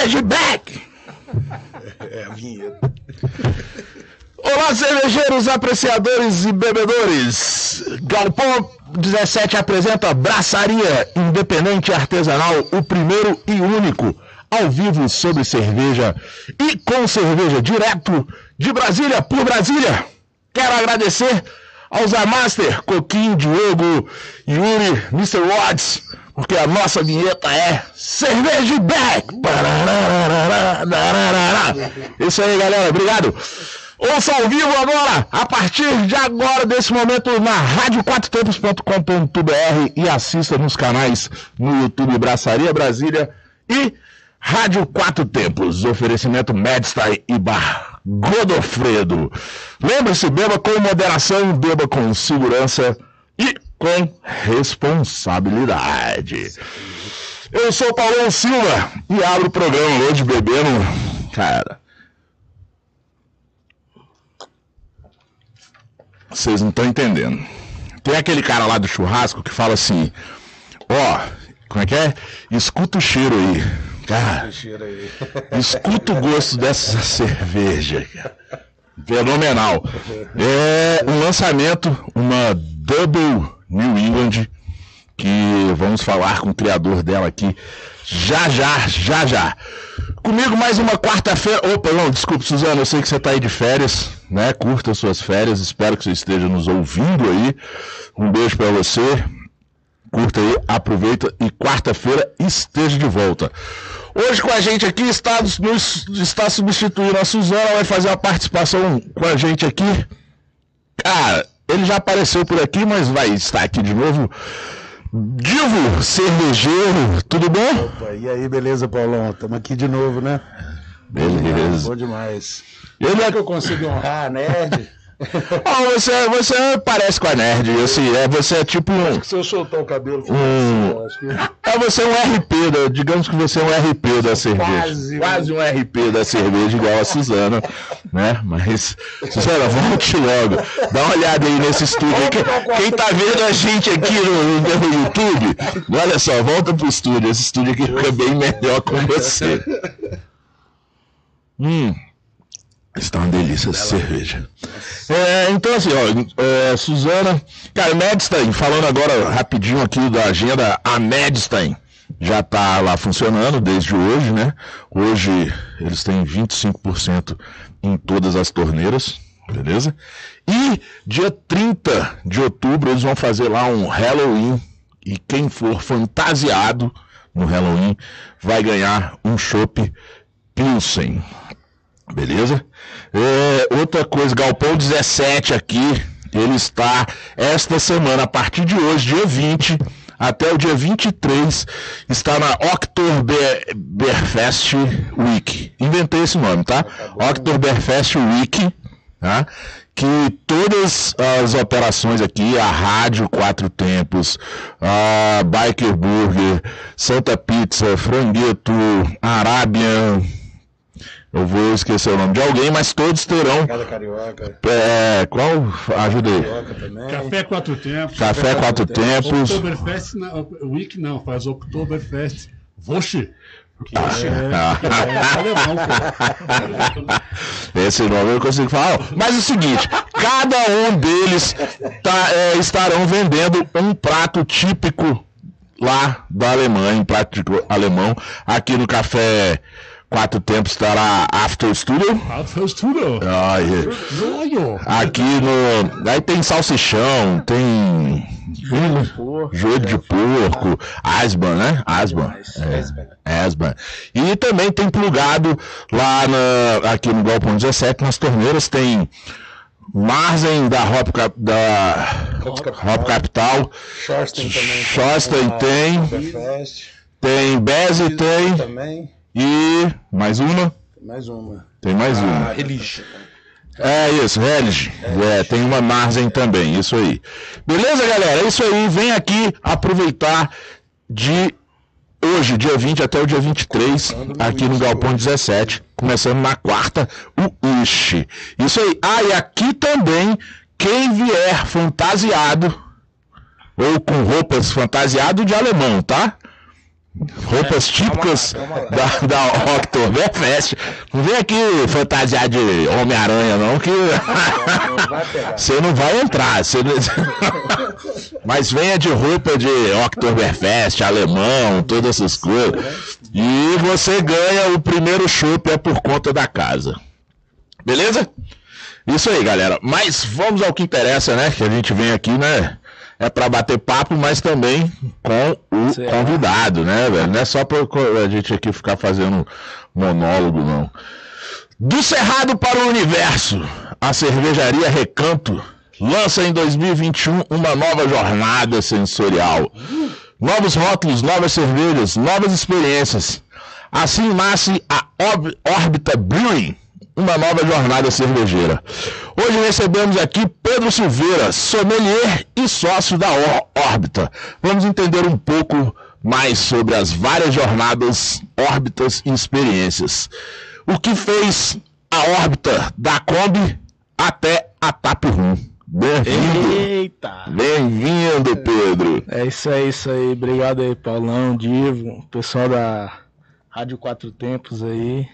Cerveja Back! É a vinheta. Olá, cervejeiros, apreciadores e bebedores! Galpão 17 apresenta Braçaria Independente Artesanal, o primeiro e único ao vivo sobre cerveja e com cerveja direto de Brasília por Brasília. Quero agradecer aos Amaster, Coquinho, Diogo, Yuri, Mr. Watts, porque a nossa vinheta é Cerveja Back! Isso aí, galera, obrigado! Ouça ao vivo agora, a partir de agora, desse momento, na radioquatrotempos.com.br e assista nos canais no YouTube Braçaria Brasília e Rádio Quatro Tempos, oferecimento Medstein e Bar Godofredo. Lembre-se, beba com moderação, beba com segurança e com responsabilidade. Eu sou Paulo Silva e abro o programa hoje bebendo, cara. Vocês não estão entendendo. Tem aquele cara lá do churrasco que fala assim: Ó, como é que é? Escuta o cheiro aí. Cara, escuta o gosto dessa cerveja. Fenomenal. É um lançamento, uma Double New England, que vamos falar com o criador dela aqui já, já, já, já. Comigo mais uma quarta-feira. Opa, não, desculpe, Suzana, eu sei que você está aí de férias, né? Curta suas férias, espero que você esteja nos ouvindo aí. Um beijo para você. Curta aí, aproveita e quarta-feira esteja de volta. Hoje com a gente aqui está, está substituindo a Suzana, vai fazer uma participação com a gente aqui. Cara, ele já apareceu por aqui, mas vai estar aqui de novo. Divo, cervejeiro, tudo bom? Opa, e aí, beleza, Paulão? Estamos aqui de novo, né? Beleza. Bom demais. Ele é é que eu consigo honrar a nerd? Ah, você, você parece com a nerd, assim, é, você é tipo um. Se eu soltar o cabelo, Hum. assim, que... É você é um RP, da, digamos que você é um RP da cerveja. Quase. Quase um RP da cerveja, igual a Suzana, né? Mas, Suzana, volte logo. Dá uma olhada aí nesse estúdio. Quem, quem tá vendo a gente aqui no, no YouTube, olha só, volta pro estúdio. Esse estúdio aqui fica bem melhor com você. Hum. Está uma delícia essa cerveja. É, então, assim, ó, é, Suzana. Cara, Medstein, falando agora rapidinho aqui da agenda, a Medstein já está lá funcionando desde hoje, né? Hoje eles têm 25% em todas as torneiras, beleza? E dia 30 de outubro eles vão fazer lá um Halloween. E quem for fantasiado no Halloween vai ganhar um chopp Pilsen. Beleza? É, outra coisa, Galpão 17 aqui, ele está esta semana, a partir de hoje, dia 20, até o dia 23, está na Oktoberfest Week. Inventei esse nome, tá? Oktoberfest Week, tá? Que todas as operações aqui, a Rádio Quatro Tempos, a Biker Burger, Santa Pizza, Frangueto, Arabian, eu vou esquecer o nome de alguém, mas todos terão. Cada carioca, É, qual? Ajuda aí. carioca também. Café Quatro Tempos. Café Quatro Tempos. Oktoberfest, não, Week não, faz Oktoberfest. Voshi. Que é, que é alemão, cara. Esse nome eu não consigo falar. Mas é o seguinte: cada um deles tá, é, estarão vendendo um prato típico lá da Alemanha, um prato típico alemão. Aqui no Café Quatro Tempos estará After Studio. Ah, é. Joio. Aqui no. Aí tem salsichão, tem. Joelho de porco, asban, né? Asban. É, asban. E também tem plugado lá na, aqui no Galpão 17, nas torneiras, tem Marzen da Hop, Cap- da Hop Capital. Hop Capital, Shorsten também. Tem. Oktoberfest. tem Beze tem, Também. E mais uma? Mais uma. Tem mais uma. Ah, Religion. É isso, Helge. É, tem uma Marzen também, isso aí. Beleza, galera? É isso aí. Vem aqui aproveitar de hoje, dia 20 até o dia 23, aqui no Galpão 17, começando na quarta, o Ishi. Isso aí. Ah, e aqui também, quem vier fantasiado, ou com roupas fantasiado de alemão, tá? Roupas típicas calma lá. da, da Oktoberfest. Não vem aqui fantasiar de Homem-Aranha, não, que você não vai entrar. Você não- Mas venha de roupa de Oktoberfest, alemão, todas essas coisas. E você ganha o primeiro chopp é por conta da casa. Beleza? Isso aí, galera. Mas vamos ao que interessa, né? Que a gente vem aqui, né? É pra bater papo, mas também com o convidado, né, velho? Não é só co- a gente aqui ficar fazendo monólogo, não. Do Cerrado para o Universo, a cervejaria Recanto lança em 2021 uma nova jornada sensorial. Novos rótulos, novas cervejas, novas experiências. Assim nasce a Orbita Brewing, uma nova jornada cervejeira. Hoje recebemos aqui Pedro Silveira, sommelier e sócio da Órbita. Vamos entender um pouco mais sobre as várias jornadas, órbitas e experiências. O que fez a órbita da Kombi até a Tap Room. Bem-vindo! Eita! Bem-vindo, Pedro! É isso aí, isso aí. Obrigado aí, Paulão, Divo, pessoal da Rádio Quatro Tempos aí.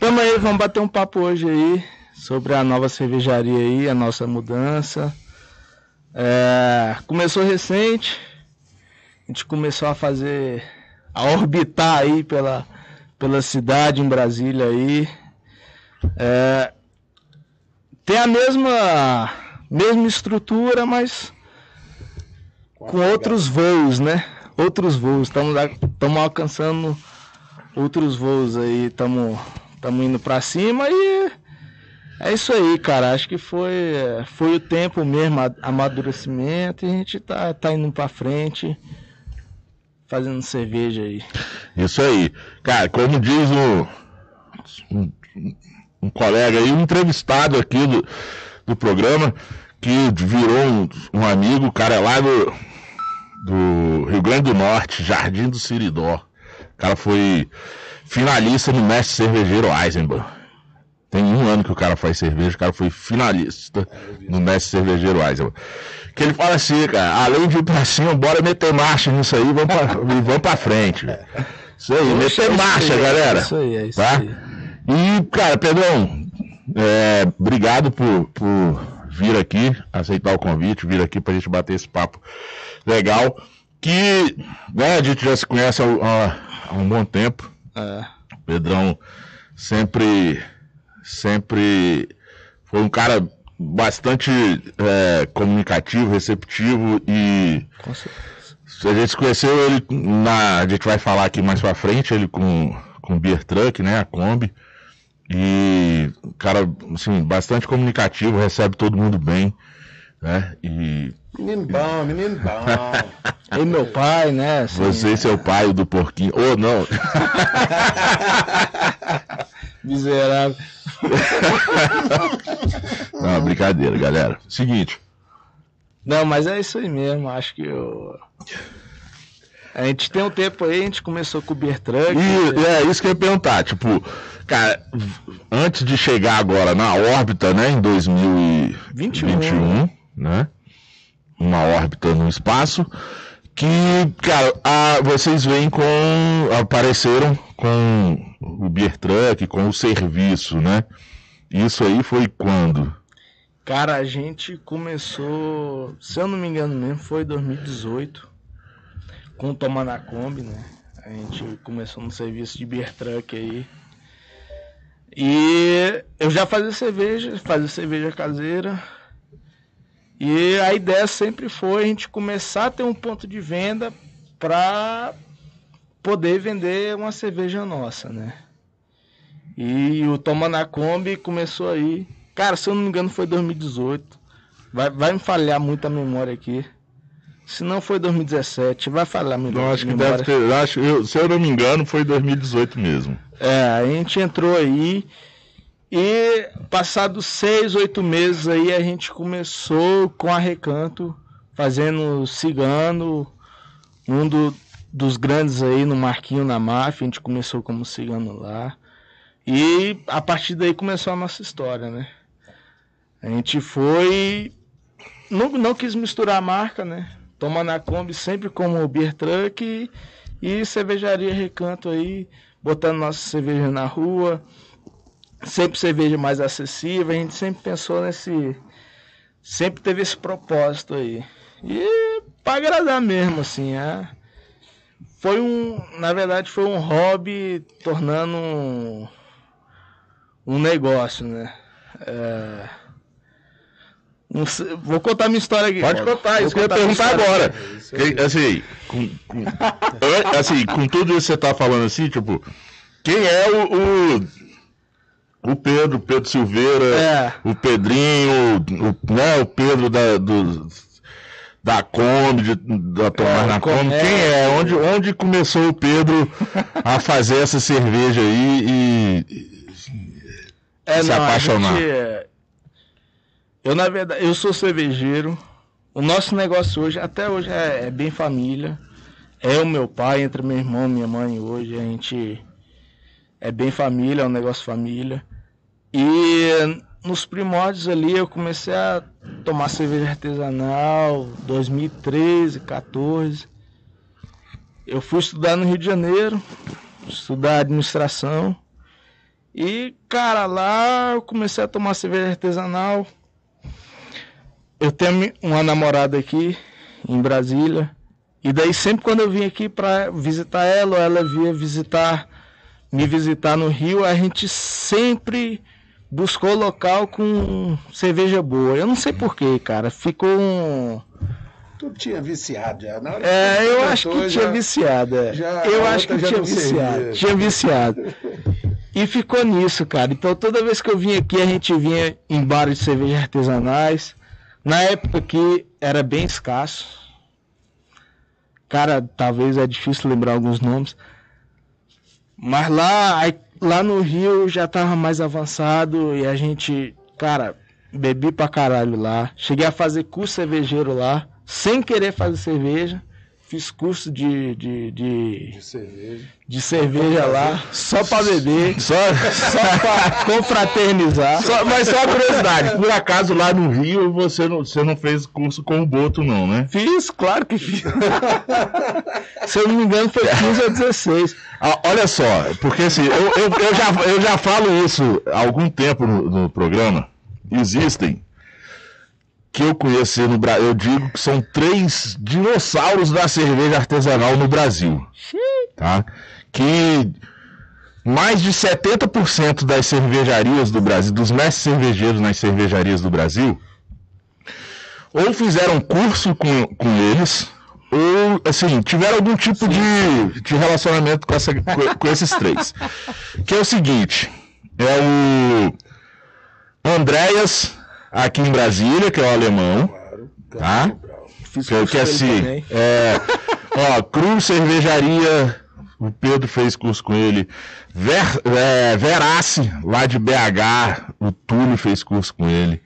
Tamo aí, vamos bater um papo hoje aí sobre a nova cervejaria aí, a nossa mudança. É, começou recente, a gente começou a fazer, a orbitar aí pela, pela cidade em Brasília aí. É, tem a mesma, mesma estrutura, mas com outros voos, né? Outros voos. Estamos alcançando outros voos aí. Estamos indo para cima e é isso aí, cara. Acho que foi, foi o tempo mesmo, amadurecimento, e a gente tá, tá indo para frente, fazendo cerveja aí. Isso aí. Cara, como diz o, um, um colega aí, um entrevistado aqui do, do programa, que virou um, um amigo, o cara é lá do, do Rio Grande do Norte, Jardim do Siridó. O cara foi finalista no Mestre Cervejeiro Eisenbahn. Tem um ano que o cara faz cerveja, o cara foi finalista no Mestre Cervejeiro Eisenbahn. Que ele fala assim, cara, além de ir pra cima, bora meter marcha nisso aí, vamos pra, e vamos pra frente. Isso aí, meter marcha, galera. Isso aí, é isso Tá? aí. E, cara, Pedrão, é, obrigado por, por vir aqui, aceitar o convite, vir aqui pra gente bater esse papo legal. Que né, a gente já se conhece há, há- há um bom tempo. É. Pedrão sempre, sempre foi um cara bastante é, comunicativo, receptivo e Com a gente se conheceu ele na. A gente vai falar aqui mais pra frente, ele com, com o Beer Truck, né? A Kombi. E cara, assim, bastante comunicativo, recebe todo mundo bem, né? E Menino bom, menino bom. E meu pai, né? assim, você e seu pai, o do porquinho. Ou não, Miserável. não, brincadeira, galera. Seguinte, Não, mas é isso aí mesmo. Acho que eu... a gente tem um tempo aí, a gente começou com o Beer Truck. e é isso que eu ia perguntar, tipo, cara, antes de chegar agora na órbita, né, em 2021, né? Uma órbita no espaço, que, cara, a- vocês vêm com. apareceram com o Beer Truck, com o serviço, né? Isso aí foi quando? Cara, a gente começou, se eu não me engano mesmo, foi em 2018, com o Toma na Kombi, né? A gente começou no serviço de beer truck aí. E eu já fazia cerveja, fazia cerveja caseira. E a ideia sempre foi a gente começar a ter um ponto de venda para poder vender uma cerveja nossa, né? E o Toma na Kombi começou aí. Cara, se eu não me engano, foi 2018. Vai, vai me falhar muito a memória aqui. Se não foi 2017, vai falhar melhor. Eu acho que memória. deve ter. Acho, eu, se eu não me engano, foi 2018 mesmo. É, a gente entrou aí e passados seis, oito meses aí a gente começou com a Recanto, fazendo cigano, um do- dos grandes aí no Marquinho na máfia, a gente começou como cigano lá. E a partir daí começou a nossa história, né? A gente foi. Não, não quis misturar a marca, né? Tomando a Kombi sempre como beer truck e, E cervejaria Recanto aí, botando nossa cerveja na rua, sempre cerveja mais acessível, a gente sempre pensou nesse. Sempre teve esse propósito aí. E pra agradar mesmo, assim, é. Foi um. Na verdade, foi um hobby tornando um, um negócio, né? É, sei- vou contar minha história aqui. Pode contar, isso que eu ia perguntar agora. Que- assim, com, com- assim, com tudo isso que você tá falando assim, tipo, quem é o, o, o Pedro, Pedro Silveira, É. o Pedrinho, o, né, o Pedro da, do, da Kombi, de- da Tomar É, na Kombi, quem é? Onde, onde começou o Pedro a fazer essa cerveja aí e... É, se não, apaixonar. gente, eu, na verdade, eu sou cervejeiro. O nosso negócio hoje, até hoje, é, é bem família. É o meu pai, entre meu irmão e minha mãe hoje. A gente é bem família, é um negócio família. E nos primórdios ali eu comecei a tomar cerveja artesanal, 2013, 14. Eu fui estudar no Rio de Janeiro, estudar administração. E, cara, lá eu comecei a tomar cerveja artesanal. Eu tenho uma namorada aqui em Brasília. E daí sempre quando eu vim aqui pra visitar ela, ou ela vinha visitar, me visitar no Rio, a gente sempre buscou local com cerveja boa. Eu não sei porquê, cara. Ficou um. Tu tinha viciado já. Na hora É, eu acho que tinha viciado. é. já- eu acho que tinha viciado. servia. Tinha viciado. E ficou nisso, cara. Então toda vez que eu vinha aqui, a gente vinha em bares de cerveja artesanais. Na época que era bem escasso. Cara, talvez é difícil lembrar alguns nomes. Mas lá, aí- lá no Rio já tava mais avançado e a gente, cara, bebi pra caralho lá. Cheguei a fazer curso cervejeiro lá, sem querer fazer cerveja. Fiz curso de, de, de, De cerveja. de cerveja lá, só pra beber, Só, só pra confraternizar. só, mas só uma curiosidade, por acaso lá no Rio você não, você não fez curso com o Boto não, né? Fiz, claro que fiz. Se eu não me engano, foi 15 ou 16. Ah, olha só, porque assim, eu, eu, eu já, eu já falo isso há algum tempo no, no programa. Existem que eu conheci no Brasil, eu digo que são três dinossauros da cerveja artesanal no Brasil. Tá? Que mais de 70% das cervejarias do Brasil, dos mestres cervejeiros nas cervejarias do Brasil, ou fizeram curso com, com eles, ou, assim, tiveram algum tipo de, de relacionamento com, essa, com, com esses três. Que é o seguinte, é o Andréas, aqui em Brasília, que é o alemão, Claro. Tá. Cabral. Fiz que, é assim, é, ó, Cruz Cervejaria, o Pedro fez curso com ele, Ver, é, Verace, lá de BH, o Túlio fez curso com ele.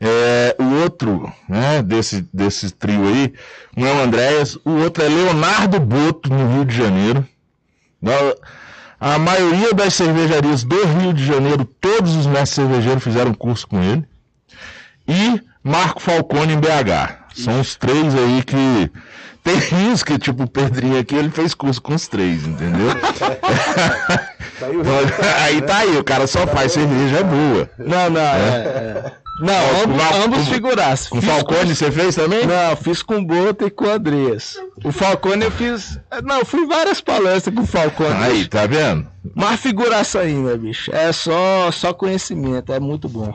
É, o outro, né, desse, desse trio aí, um é o Andréas, o outro é Leonardo Boto, no Rio de Janeiro. Na- A maioria das cervejarias do Rio de Janeiro, todos os mestres cervejeiros fizeram curso com ele. E Marco Falcone em BH. São os três aí que. Tem uns que, tipo, o Pedrinho aqui, ele fez curso com os três, entendeu? Tá aí o resultado, aí né? tá aí, o cara só faz cerveja boa. Não, não, é. é. Não, ambos, com- ambos com- figuraças. Com Fiz Falcone você fez também? Não, fiz com o Boto e com o Andreas. O Falcone eu fiz. Não, eu fui várias palestras com o Falcone. Aí, tá vendo? Mas figuraça ainda, bicho. É só, só conhecimento, é muito bom.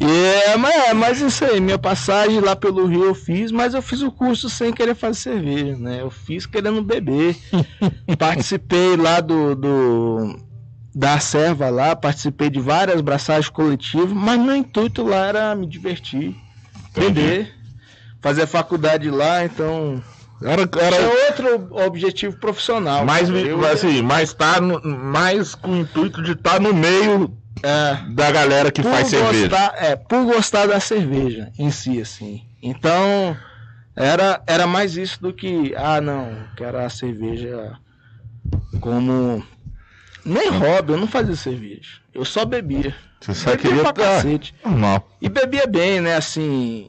E é, mas, é, mas isso aí, minha passagem lá pelo Rio eu fiz, mas eu fiz o curso sem querer fazer cerveja, né? Eu fiz querendo beber. participei lá do, do da serva lá, participei de várias braçagens coletivas, mas meu intuito lá era me divertir, beber, fazer faculdade lá, então Era, era era outro objetivo profissional. mais, cara. Eu- assim, mais, tá no- mais com o intuito de estar no meio é, da galera que faz cerveja. gostar, é, por gostar da cerveja em si, assim. Então, era, era mais isso do que, ah, não, quero a cerveja como. Nem hobby, eu não fazia cerveja. Eu só bebia. Você só Bebia queria pra tá cacete. E bebia bem, né? Assim.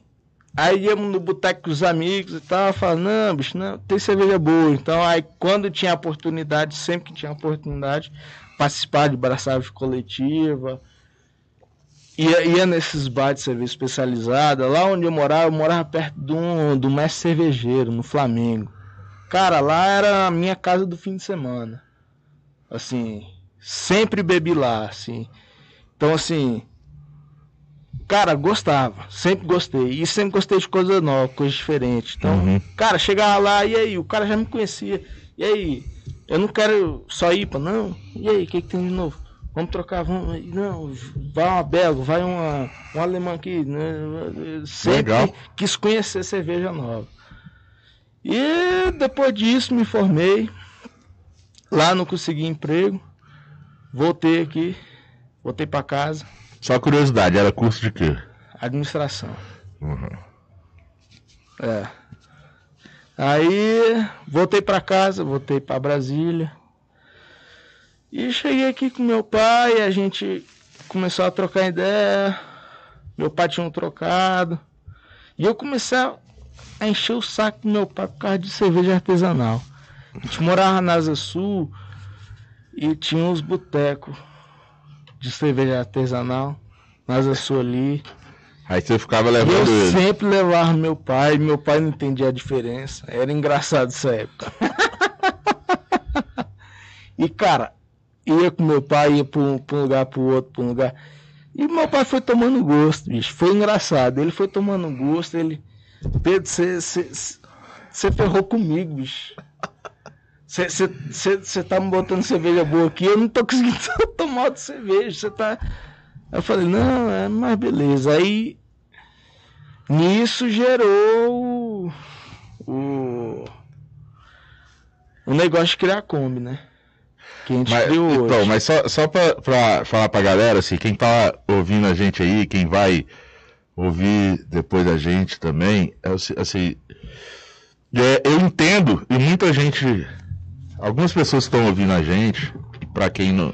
Aí íamos no boteco com os amigos e tal, falando, não, bicho, não, tem cerveja boa. Então, aí quando tinha oportunidade, sempre que tinha oportunidade, participar de braçagem coletiva, ia, ia nesses bares de cerveja especializada. Lá onde eu morava, eu morava perto do, do mestre cervejeiro, no Flamengo. Cara, lá era a minha casa do fim de semana. Assim, sempre bebi lá, assim. Então, assim, cara, gostava, sempre gostei. E sempre gostei de coisa nova, coisa diferente. Então, Uhum. cara, chegava lá, e aí? O cara já me conhecia. E aí? Eu não quero só IPA, não. E aí, o que, que tem de novo? Vamos trocar, vamos. Não, vai uma belga, vai uma, um alemão aqui. Né? Sempre Legal. quis conhecer cerveja nova. E depois disso me formei. Lá não consegui emprego. Voltei aqui. Voltei para casa. Só curiosidade, era curso de quê? Administração. Uhum. É. Aí voltei para casa, voltei para Brasília. E cheguei aqui com meu pai, a gente começou a trocar ideia. Meu pai tinha um trocado. E eu comecei a encher o saco do meu pai por causa de cerveja artesanal. A gente morava na Asa Sul e tinha uns botecos de cerveja artesanal. Na Asa Sul ali. Aí você ficava E eu levando ele. sempre levava meu pai, meu pai não entendia a diferença. Era engraçado essa época. e cara, ia com meu pai, ia pra um, um lugar, pro outro, pra um lugar. E meu pai foi tomando gosto, bicho. Foi engraçado. Ele foi tomando gosto, ele. Pedro, você ferrou comigo, bicho. Você tá me botando cerveja boa aqui, eu não tô conseguindo tomar outra cerveja. Você tá. Eu falei, não, é, mas beleza. Aí nisso gerou o, o, o negócio de criar a Kombi, né? Que a gente Mas, criou então, hoje. mas só, só pra, pra falar pra galera, assim, quem tá ouvindo a gente aí, quem vai ouvir depois da gente também, é assim, é, eu entendo, e muita gente, algumas pessoas que estão ouvindo a gente, pra quem não,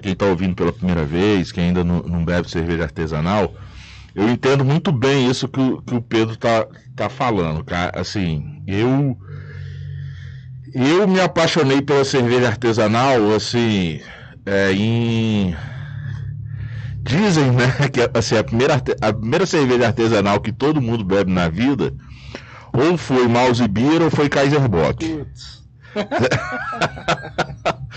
quem tá ouvindo pela primeira vez, que ainda não, não bebe cerveja artesanal, eu entendo muito bem isso que o, que o Pedro tá, tá falando, cara, assim, eu eu me apaixonei pela cerveja artesanal, assim, é, em. Dizem, né, que assim, a, primeira, a primeira cerveja artesanal que todo mundo bebe na vida, ou foi Mouse Beer ou foi Kaiser Bock. Putz.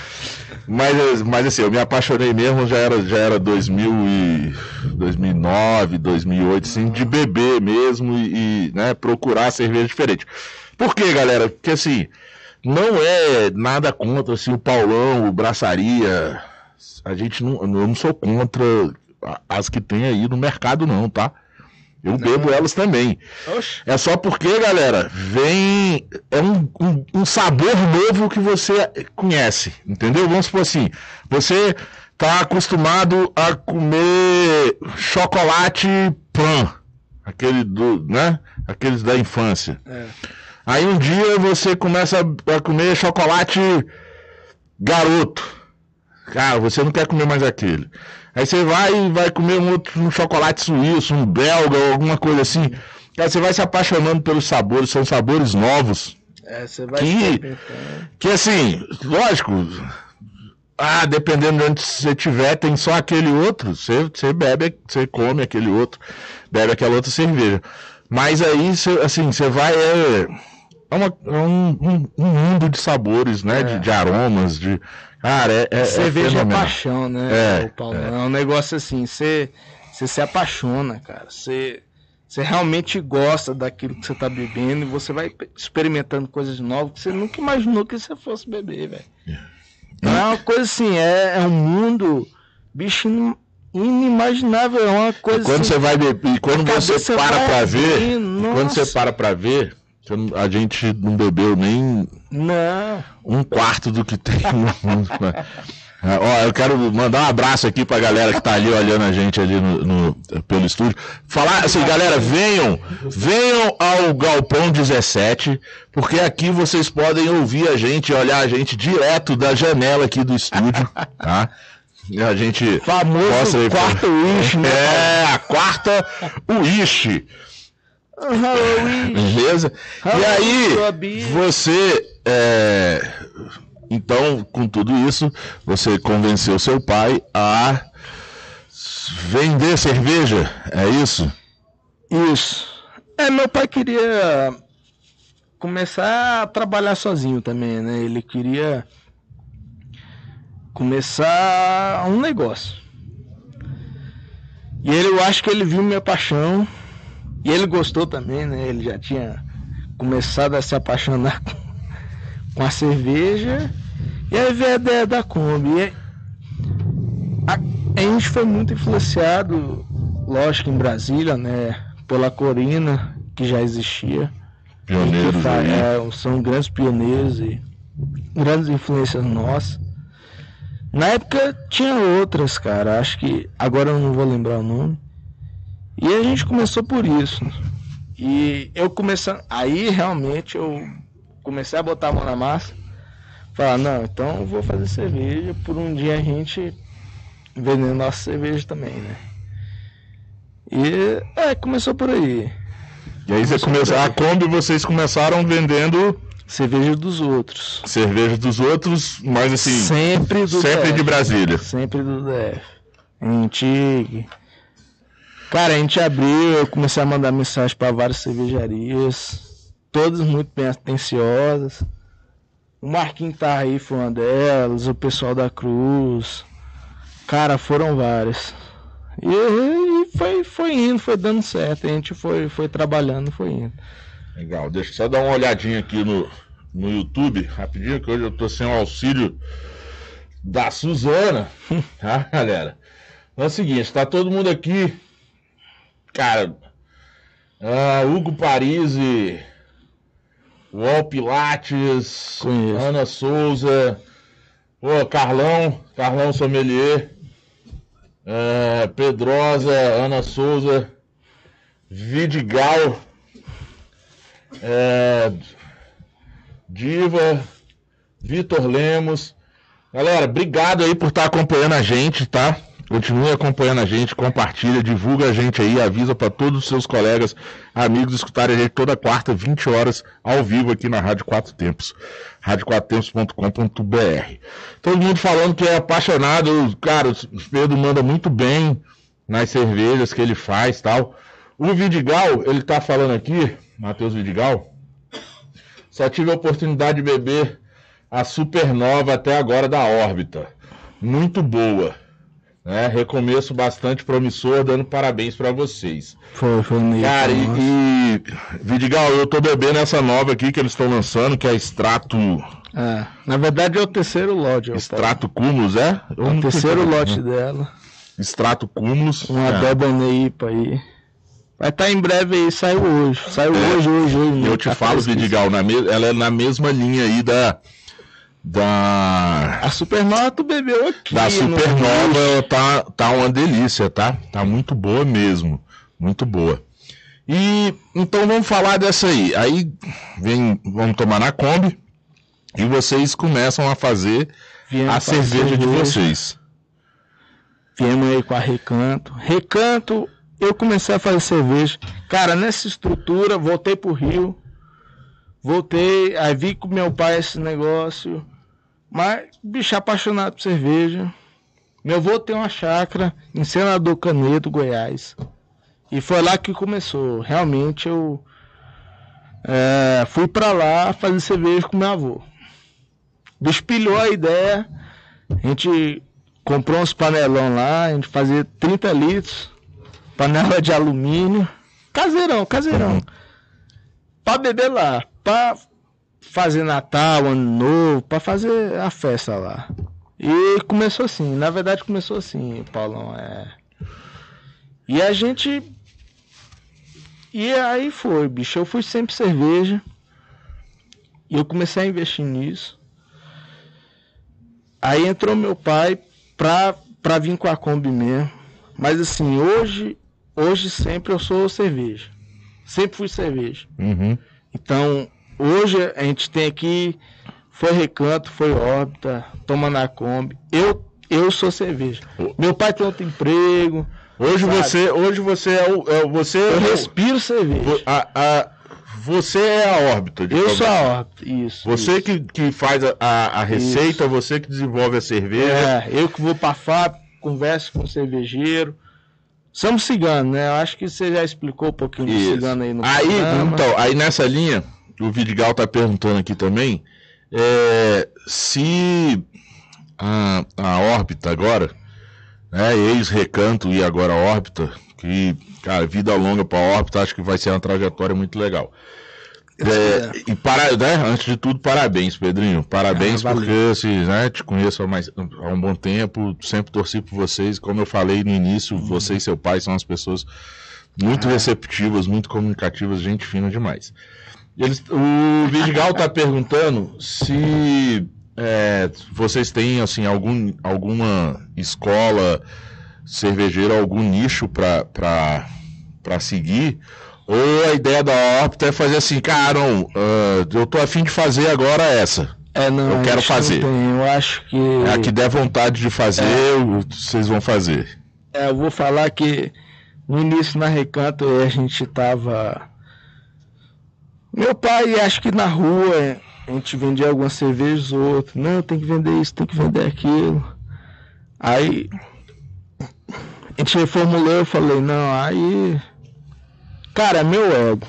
Mas, mas assim, eu me apaixonei mesmo, já era, já era 2000 e 2009, 2008, assim, de beber mesmo e, e, né, procurar cerveja diferente. Por quê, galera? Porque assim, não é nada contra assim, o Paulão, o Braçaria. A gente não, eu não sou contra as que tem aí no mercado, não, tá? Eu bebo elas também. Oxe. É só porque, galera, vem. É um, um, um sabor novo que você conhece, entendeu? Vamos supor assim: você tá acostumado a comer chocolate pan, aquele do, né? Aqueles da infância. É. Aí um dia você começa a comer chocolate garoto. Cara, você não quer comer mais aquele. Aí você vai e vai comer um outro um chocolate suíço, um belga, alguma coisa assim. Cara, você vai se apaixonando pelos sabores, são sabores novos. É, você vai Que-. Que assim, lógico. Ah, dependendo de onde você tiver, tem só aquele outro. Você, você bebe, você come aquele outro, bebe aquela outra cerveja. Mas aí, você, assim, você vai. É, é, uma- é um, um- um mundo de sabores, né? De, de aromas, de. Cara, é. é Cerveja é, fenomenal. paixão, né, É, Paulo? É. um negócio assim, você, você se apaixona, cara. Você, você realmente gosta daquilo que você tá bebendo e você vai experimentando coisas novas que você nunca imaginou que você fosse beber, velho. É uma coisa assim, é, é um mundo, bicho, in- inimaginável, é uma coisa E quando assim, você vai beber, e quando você para vai pra ver, quando você para pra ver, a gente não bebeu nem Não, um quarto do que tem no mundo. né? Ó, eu quero mandar um abraço aqui pra galera que tá ali olhando a gente ali no, no- pelo estúdio. Falar assim, galera, venham, venham ao Galpão 17, porque aqui vocês podem ouvir a gente, olhar a gente direto da janela aqui do estúdio, tá? E a gente famoso quarto wish, né? é, a quarta Wish. Halloween. Beleza? E Halloween, sua aí, você. é, Então, com tudo isso, você convenceu seu pai a vender cerveja, é isso? Isso. É, meu pai queria começar a trabalhar sozinho também, né? Ele queria começar um negócio. E ele, eu acho que ele viu minha paixão e ele gostou também, né? Ele já tinha começado a se apaixonar com, com a cerveja. E aí veio a ideia da Kombi. E a, a gente foi muito influenciado, lógico, em Brasília, né? Pela Corina, que já existia. Pioneiros é, são grandes pioneiros e grandes influências nossas. Na época tinha outras, cara. Acho que agora eu não vou lembrar o nome. E a gente começou por isso. E eu comecei. Aí realmente eu comecei a botar a mão na massa. Falar, não, então eu vou fazer cerveja por um dia a gente vender nossa cerveja também, né? E é, começou por aí. E aí você começou. A Kombi vocês começaram vendendo Cerveja dos outros. cerveja dos outros, mas assim, sempre do sempre DF. de Brasília. Sempre do DF. Antigo. Cara, a gente abriu, eu comecei a mandar mensagem para várias cervejarias, todas muito bem atenciosas. O Marquinhos tá aí, foi uma delas, o pessoal da Cruz. Cara, foram várias. E, e foi, foi indo, foi dando certo. A gente foi, foi trabalhando, foi indo. Legal, deixa eu só dar uma olhadinha aqui no, no YouTube, rapidinho, que hoje eu tô sem o auxílio da Suzana, tá, galera? É o seguinte, tá todo mundo aqui, cara, ah, Hugo Parisi, Wal Pilates, Conheço. Ana Souza, pô, Carlão, Carlão Sommelier, é, Pedrosa, Ana Souza, Vidigal, é, Diva, Vitor Lemos. Galera, obrigado aí por estar acompanhando a gente, tá? Continue acompanhando a gente, compartilha, divulga a gente aí, avisa para todos os seus colegas, amigos escutarem a gente toda quarta, 20 horas, ao vivo aqui na Rádio Quatro Tempos, radioquatrotempos.com.br. Todo mundo falando que é apaixonado, cara, o Pedro manda muito bem nas cervejas que ele faz tal. O Vidigal, ele tá falando aqui, Matheus Vidigal, só tive a oportunidade de beber a Supernova até agora da órbita. Muito boa. Né? Recomeço bastante promissor, dando parabéns para vocês. Foi, foi meio. Cara, e, e Vidigal, eu tô bebendo essa nova aqui que eles estão lançando, que é Extrato. É, na verdade é o terceiro lote. Extrato Cúmulos, é? É o terceiro lote dela. Extrato Cúmulos. Uma é. Debonei IPA aí. Vai estar em breve aí, saiu hoje. Saiu É. hoje, hoje, hoje. Né? eu te Tá falo. Vidigal, na me- ela é na mesma linha aí da. Da. A Supernova tu bebeu aqui. Da no- Supernova tá, tá uma delícia, tá? Tá muito boa mesmo. Muito boa. E então vamos falar dessa aí. Aí vem, vamos tomar na Kombi e vocês começam a fazer Viemos a fazer cerveja de cerveja. vocês. Viemos aí com a Recanto. Recanto, eu comecei a fazer cerveja. Cara, nessa estrutura, voltei pro Rio. Voltei, aí vi com meu pai esse negócio. Mas, bicho, apaixonado por cerveja. Meu avô tem uma chácara em Senador Canedo, Goiás. E foi lá que começou. Realmente eu é, fui pra lá fazer cerveja com meu avô. O bicho pilhou a ideia. A gente comprou uns panelão lá, a gente fazia 30 litros, panela de alumínio, caseirão, caseirão. Pra beber lá, pra fazer Natal, Ano Novo, pra fazer a festa lá. E começou assim, na verdade começou assim, Paulão, é. E a gente. E aí foi, bicho, eu fui sempre cerveja. E eu comecei a investir nisso. Aí entrou meu pai pra, pra vir com a Kombi mesmo. Mas assim, hoje, hoje sempre eu sou cerveja. Sempre fui cerveja. Uhum. Então, hoje a gente tem aqui, foi recanto, foi órbita, toma na Kombi. Eu, eu sou cerveja. Meu pai tem outro emprego. Hoje Sabe? você, hoje você é o, é você é Eu respiro cerveja. a, a- você é a órbita. de Eu sou a órbita, isso. Você isso. que, que faz a, a, receita, você que desenvolve a cerveja. É, eu que vou pra fábrica, converso com o cervejeiro. Somos ciganos, né? Eu acho que você já explicou um pouquinho de Isso. cigano aí no Aí, programa. então, aí nessa linha, o Vidigal tá perguntando aqui também, é, se a, a órbita agora, né, ex-recanto e agora órbita, que, cara, vida longa pra órbita, acho que vai ser uma trajetória muito legal. É, e para, né, antes de tudo, parabéns, Pedrinho. Parabéns, Ah, porque assim, né, te conheço há, mais, há um bom tempo, sempre torci por vocês. Como eu falei no início, Uhum. você e seu pai são as pessoas muito Ah. receptivas, muito comunicativas, gente fina demais. Eles, o Vidigal está perguntando se é, vocês têm assim algum, alguma escola cervejeira, algum nicho para seguir. Ou a ideia da órbita é fazer assim, cara, não, ah, eu tô afim de fazer agora essa. É, não, eu quero não fazer. Eu acho que. É a que der vontade de fazer, vocês vão fazer. É, eu vou falar que no início na Recanto a gente tava. Meu pai, acho que na rua a gente vendia algumas cervejas ou outras. Não, tem que vender isso, tem que vender aquilo. Aí a gente reformulou, eu falei, não, aí. Cara, é meu ego.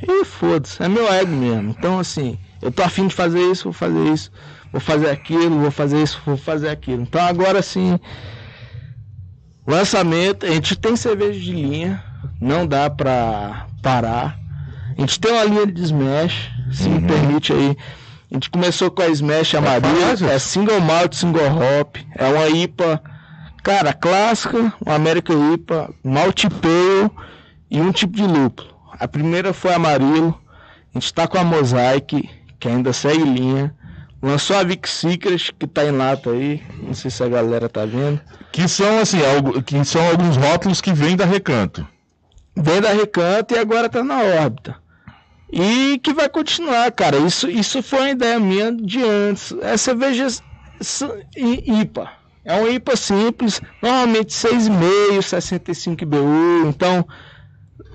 E foda-se, é meu ego mesmo. Então assim, eu tô afim de fazer isso, vou fazer isso, vou fazer aquilo, vou fazer isso, vou fazer aquilo. Então agora sim. Lançamento, a gente tem cerveja de linha, não dá pra parar. A gente tem uma linha de Smash, se me permite aí. A gente começou com a Smash amarela, falar, é single malt, single hop, é uma IPA, cara, clássica, uma American IPA, malt pale e um tipo de lúpulo. A primeira foi amarelo, a gente tá com a Mosaic, que ainda segue linha. Lançou a Vic Secret, que tá em lata aí, não sei se a galera tá vendo. Que são assim, algo, que são alguns rótulos que vêm da Recanto. Vem da Recanto e agora tá na órbita. E que vai continuar, cara. Isso, isso foi uma ideia minha de antes. É cerveja IPA. É um IPA simples, normalmente 6,5, 65 BU. Então,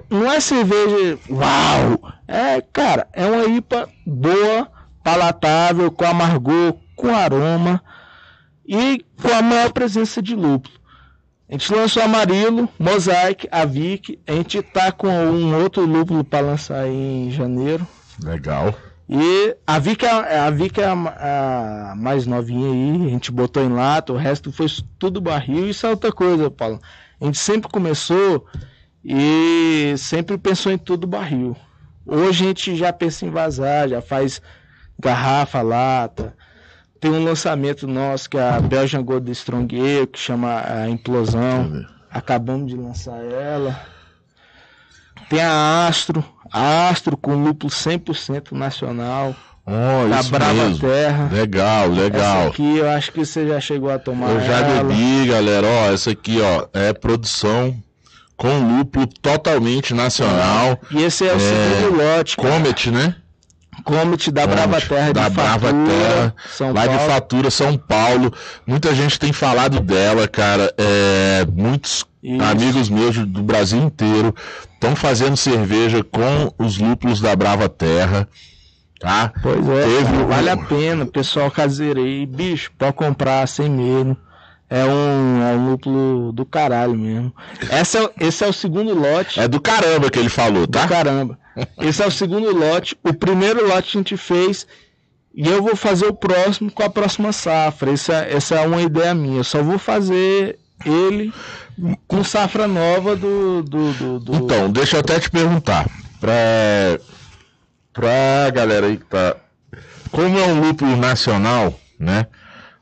não é cerveja uau. É, cara, é uma IPA boa, palatável, com amargor, com aroma e com a maior presença de lúpulo. A gente lançou Amarilo, Mosaic, a Vic. A gente tá com um outro lúpulo para lançar em janeiro. Legal. E a Vic é a, Vic é a, a mais novinha aí. A gente botou em lata, o resto foi tudo barril. Isso é outra coisa, Paulo. A gente sempre começou e sempre pensou em tudo barril. Hoje a gente já pensa em vazar, já faz garrafa, lata. Tem um lançamento nosso que é a Belgian Gold Strong Ale, que chama a Implosão. Acabamos de lançar ela. Tem a Astro, a Astro com lúpulo 100% nacional, Oh, da Brava mesmo. Terra. Legal, Essa legal. aqui eu acho que você já chegou a tomar Eu já ela. bebi, galera. Ó, essa aqui, ó, é produção com lúpulo totalmente nacional. E esse é o É, segundo lote, cara. Comet, né? Comet da Comet, Brava Terra da de Brava Fatura, Terra, São lá Paulo. de Fatura, São Paulo. Muita gente tem falado dela, cara. É, muitos Isso. amigos meus do Brasil inteiro estão fazendo cerveja com os lúpulos da Brava Terra, tá? Pois é, Teve vale a pena, pessoal caseiro aí, bicho, pode comprar sem medo. É um, é um lúpulo do caralho mesmo. Esse é, esse é o segundo lote. É do caramba que ele falou, tá? Do caramba. Esse é o segundo lote. O primeiro lote a gente fez e eu vou fazer o próximo com a próxima safra. Essa, essa é uma ideia minha. Eu só vou fazer ele com safra nova do. do, do, do- Então, deixa eu até te perguntar. Pra, pra galera aí que tá. Como é um lúpulo nacional, né?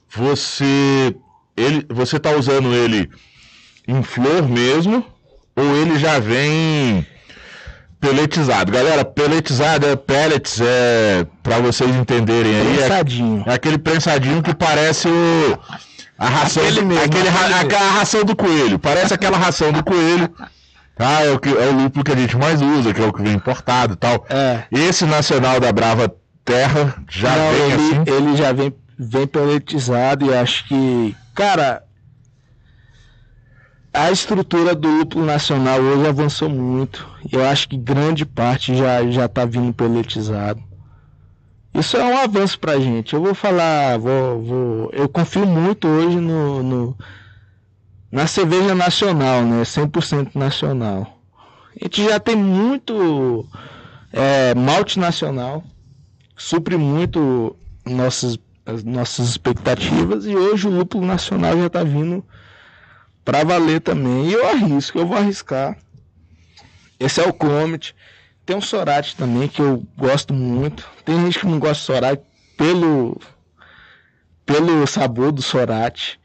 Você. Ele, você tá usando ele em flor mesmo? Ou ele já vem peletizado? Galera, peletizado é pellets, é. Pra vocês entenderem aí. É, Prensadinho. é aquele prensadinho que parece o. A ração, Aquele do, mesmo, aquele ra- aquela ração do coelho. Parece aquela ração do coelho. Ah, é o, que, é o lúpulo que a gente mais usa, que é o que vem importado e tal. É. Esse nacional da Brava Terra já Não, vem ele, assim. ele já vem, vem peletizado e acho que. Cara. a estrutura do lúpulo nacional hoje avançou muito. Eu acho que grande parte já já está vindo peletizado. Isso é um avanço pra gente. Eu vou falar, vou, vou eu confio muito hoje no, no na cerveja nacional, né? 100% nacional. A gente já tem muito é, malte nacional, supre muito nossas, as nossas expectativas e hoje o lúpulo nacional já está vindo para valer também. E eu arrisco, eu vou arriscar. Esse é o Comet. Tem um Sorate também que eu gosto muito. Tem gente que não gosta de Sorate pelo pelo sabor do Sorate,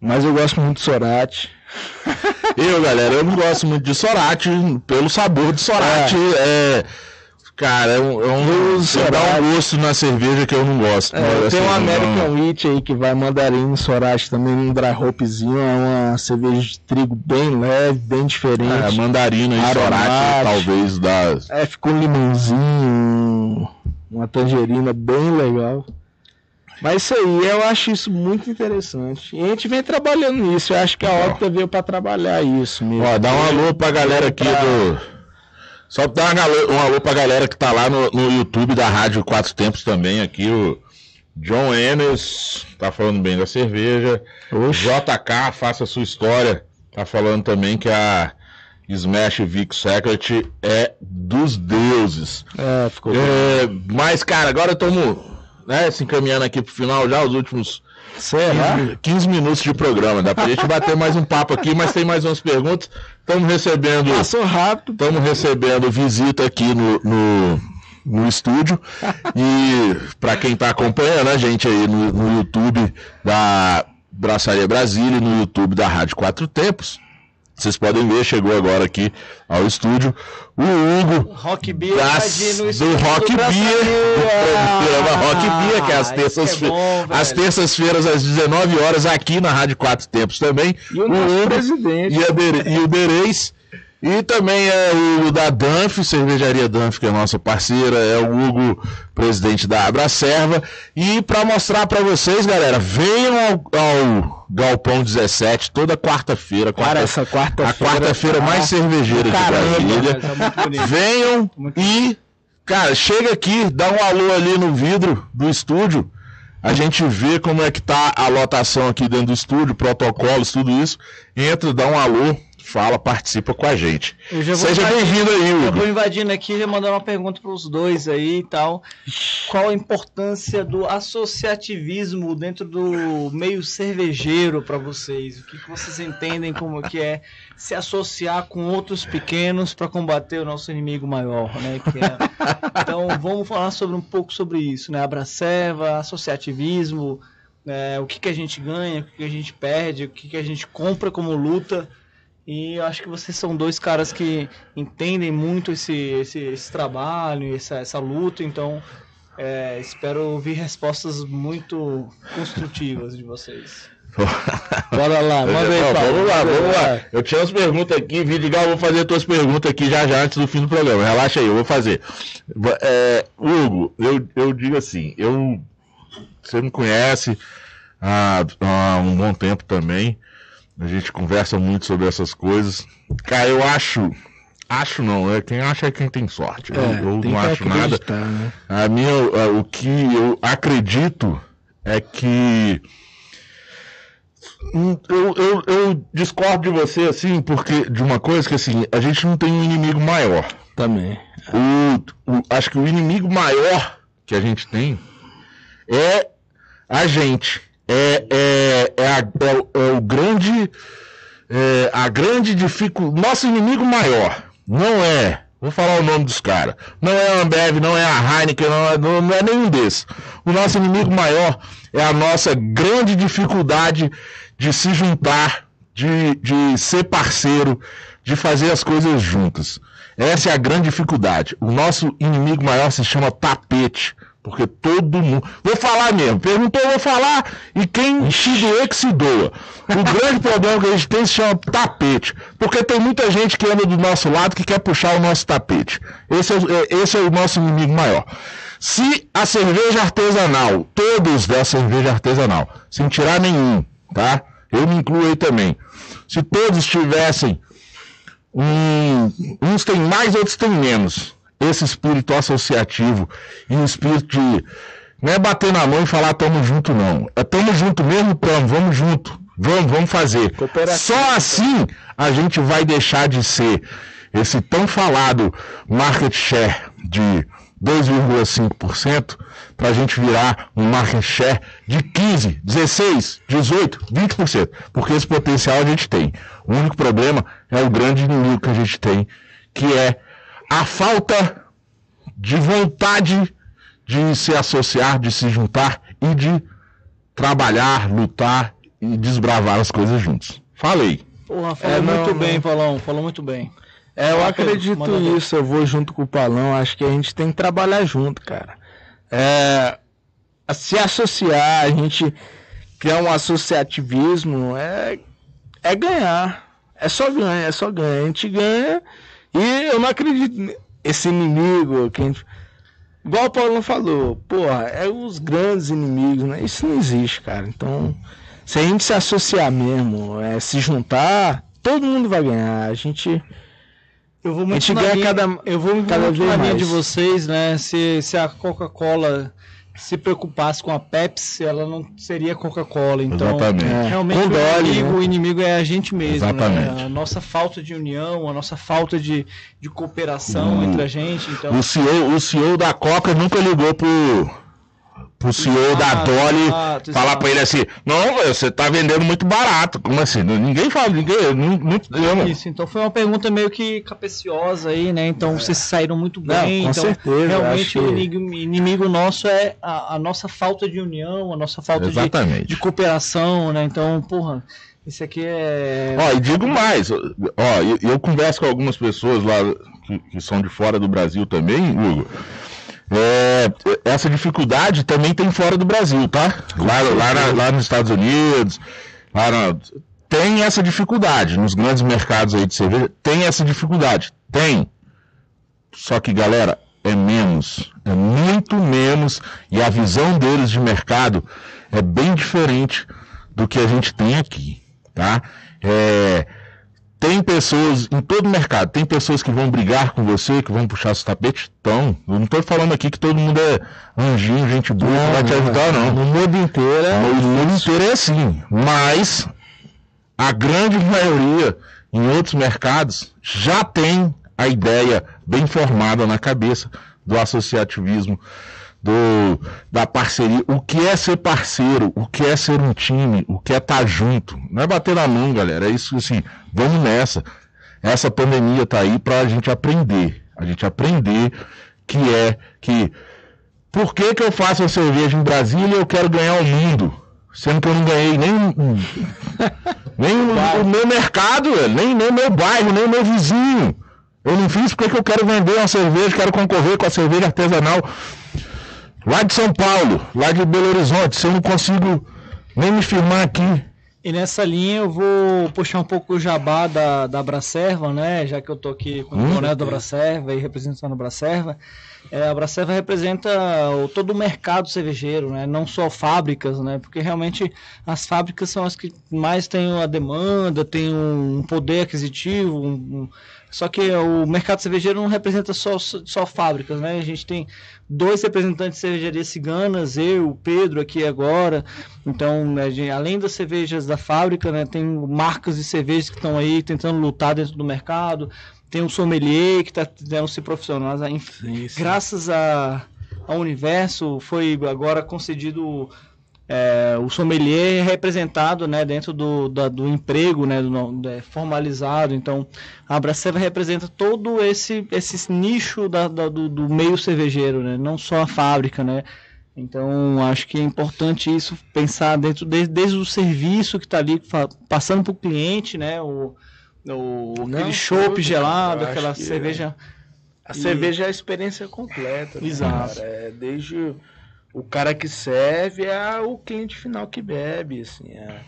mas eu gosto muito de Sorate. Eu, galera, eu não gosto muito de Sorate pelo sabor de Sorate. É. cara, é um, é um, dá um gosto na cerveja que eu não gosto. É, tem assim, um não- American Wheat aí que vai mandarino Sorate também, um dry hopzinho, é uma cerveja de trigo bem leve, bem É, diferente. mandarina e. Sorate, talvez, das. É, ficou um limãozinho, uma tangerina bem legal. Mas isso aí, eu acho isso muito interessante. E a gente vem trabalhando nisso, eu acho que a Octa veio pra trabalhar isso mesmo. Ó, dá um alô pra galera aqui Pra- do. Só dar uma galo- um alô pra galera que tá lá no, no YouTube da Rádio Quatro Tempos também, aqui, o John Enes tá falando bem da cerveja. Oxe. JK, faça a sua história. Tá falando também que a Smash Vic Secret é dos deuses. É, ficou É, mas, cara, agora estamos né, se encaminhando aqui pro final já, os últimos Será? 15, 15 minutos de programa. Dá pra gente bater mais um papo aqui, mas tem mais umas perguntas. Estamos recebendo. Passou rápido. Estamos recebendo visita aqui no, no, no estúdio. E para quem está acompanhando a gente aí no, no YouTube da Braçaria Brasília e no YouTube da Rádio Quatro Tempos, vocês podem ver, chegou agora aqui ao estúdio o Hugo Rock Beer das- invadindo o do Rock. Beer, do programa Rock Beer, que é às Ah, isso que é terças-feiras, às terças-feiras às 19 horas aqui na Rádio Quatro Tempos também. E o nosso Hugo presidente. e, a Dere- e o Dereis. E também é o da Danf, Cervejaria Danf, que é nossa parceira, é o Hugo, presidente da Abracerva. E para mostrar para vocês, galera, venham ao, ao Galpão 17 toda quarta-feira. Cara, quarta- essa quarta-feira. a quarta-feira mais tá- cervejeira de Caramba, Brasília. Mas é. Venham e, cara, chega aqui, dá um alô ali no vidro do estúdio. A gente vê como é que tá a lotação aqui dentro do estúdio, protocolos, tudo isso. Entra, dá um alô, fala, participa com a gente. Eu Seja bem-vindo aí, Eu Hugo. vou invadindo aqui e mandando uma pergunta para os dois aí e tal. Qual a importância do associativismo dentro do meio cervejeiro para vocês? O que, que vocês entendem como que é se associar com outros pequenos para combater o nosso inimigo maior, né? É- Então vamos falar sobre um pouco sobre isso, né? Abraceva, associativismo, né? o que, que a gente ganha, o que, que a gente perde, o que, que a gente compra como luta. E eu acho que vocês são dois caras que entendem muito esse, esse, esse trabalho, essa, essa luta, então é, espero ouvir respostas muito construtivas de vocês. Bora lá, manda aí, Não, Paulo. vamos lá, vamos lá. Eu tinha umas perguntas aqui, Vidigal, eu vou fazer as tuas perguntas aqui já já antes do fim do programa. Relaxa aí, eu vou fazer. É, Hugo, eu, eu digo assim, eu você me conhece há, há um bom tempo também. A gente conversa muito sobre essas coisas. Cara, eu acho. Acho não, é quem acha é quem tem sorte. Eu- É, eu tem não que acho nada. né? A minha, o que eu acredito é que Hum, eu, eu, eu discordo de você assim, porque de uma coisa que assim, a gente não tem um inimigo maior. Também. O, o- acho que o inimigo maior que a gente tem é a gente. É, é, é, a- é o- é o grande. é, a grande dificuldade. Nosso inimigo maior não é. Vou falar o nome dos caras. Não é a Ambev, não é a Heineken, não é, não, não é nenhum desses. O nosso inimigo maior é a nossa grande dificuldade de se juntar, de, de ser parceiro, de fazer as coisas juntas. Essa é a grande dificuldade. O nosso inimigo maior se chama tapete. Porque todo mundo. Vou falar mesmo. Perguntou, eu vou falar. E quem se doer que se doa. O grande problema que a gente tem se chama tapete. Porque tem muita gente que anda do nosso lado que quer puxar o nosso tapete. Esse é, o- é- esse é o nosso inimigo maior. Se a cerveja artesanal, todos da cerveja artesanal, sem tirar nenhum, tá? eu me incluo aí também. Se todos tivessem um, uns têm mais, outros têm menos. Esse espírito associativo e um espírito de não é bater na mão e falar tamo junto, não. É tamo junto mesmo, tamo, vamos junto. Vamos, vamos fazer. Só assim a gente vai deixar de ser esse tão falado market share de 2,5% para a gente virar um market share de 15, 16, 18, 20%. Porque esse potencial a gente tem. O único problema é o grande inimigo que a gente tem, que é a falta de vontade de se associar, de se juntar e de trabalhar, lutar e desbravar as coisas juntos. Falei. Porra, falou É, não, muito não. bem, Paulão. Falou muito bem. É, eu Ah, acredito nisso, eu vou junto com o Palão, acho que a gente tem que trabalhar junto, cara. É, se associar, a gente criar um associativismo, é, é ganhar. É só ganhar, é só ganhar. A gente ganha e eu não acredito esse inimigo que a gente... Igual o Paulo falou, porra, é os grandes inimigos, né? Isso não existe, cara. Então, se a gente se associar mesmo, é, se juntar, todo mundo vai ganhar. A gente Eu vou A muito gente na ganha linha, cada- eu vou muito cada vez na linha mais. de vocês, né? Se, se a Coca-Cola se preocupasse com a Pepsi, ela não seria Coca-Cola. Então, Exatamente. É, realmente o, inimigo, né? o inimigo é a gente mesmo. Né? A nossa falta de união, a nossa falta de, de cooperação O- entre a gente. Então, O CEO, o CEO da Coca nunca ligou pro, pro CEO da Exato, Dolly exato, falar pra ele assim: Não, você tá vendendo muito barato. Como assim? Ninguém fala, ninguém. Não, não, eu- Isso, então foi uma pergunta meio que capeciosa aí, né? Então vocês saíram muito Não, bem. com então, certeza, realmente o inimigo, inimigo nosso é a, a nossa falta de união, a nossa falta de, de cooperação, né? Então, porra, esse aqui é. Ó, e digo mais, ó, eu, eu converso com algumas pessoas lá que, que são de fora do Brasil também, Hugo. É, essa dificuldade também tem fora do Brasil, tá? Lá, lá, na- lá nos Estados Unidos, lá na- tem essa dificuldade nos grandes mercados aí de cerveja, tem essa dificuldade, tem. Só que, galera, é menos, é muito menos, e a visão deles de mercado é bem diferente do que a gente tem aqui, tá? É, tem pessoas em todo mercado, tem pessoas que vão brigar com você, que vão puxar seu tapete, então, eu não estou falando aqui que todo mundo é anjinho, gente boa, que vai te ajudar, não. No mundo inteiro é O mundo inteiro é assim, mas a grande maioria em outros mercados já tem a ideia bem formada na cabeça do associativismo, do, da parceria, o que é ser parceiro, o que é ser um time, o que é estar junto. Não é bater na mão, galera, é isso assim, vamos nessa. Essa pandemia tá aí para a gente aprender, a gente aprender que é que por que, que eu faço a cerveja em Brasília e eu quero ganhar o mundo? Sendo que eu não ganhei nem, nem o, o meu mercado, nem nem o meu bairro, nem o meu vizinho. Eu não fiz porque que eu quero vender uma cerveja, quero concorrer com a cerveja artesanal lá de São Paulo, lá de Belo Horizonte. Se eu não consigo nem me firmar aqui. E nessa linha eu vou puxar um pouco o jabá da, da Bracerva, né? Já que eu tô aqui com o Hum. da Bracerva e representando a Bracerva. É, a Bracerva representa o, todo o mercado cervejeiro, né? Não só fábricas, né? Porque realmente as fábricas são as que mais têm a demanda, têm um poder aquisitivo. um- Só que o mercado cervejeiro não representa só, só fábricas, né? A gente tem dois representantes de cervejarias ciganas, eu, o Pedro aqui agora. Então, né, gente, além das cervejas da fábrica, né, tem marcas de cervejas que estão aí tentando lutar dentro do mercado. Tem um sommelier que está tentando se profissionalizar. Graças a, ao universo, foi agora concedido é, o sommelier representado né, dentro do, da- do emprego né, do, no- é, formalizado. Então, a Braceva representa todo esse, esse nicho da- da- do, do meio cervejeiro, né, não só a fábrica. Né? Então, acho que é importante isso, pensar dentro de- desde o serviço que está ali passando para o cliente, né, o, o, Não, aquele chopp gelado, aquela que é. cerveja. A E- cerveja é a experiência completa. né, Exato. É desde o cara que serve a o cliente final que bebe, assim. é.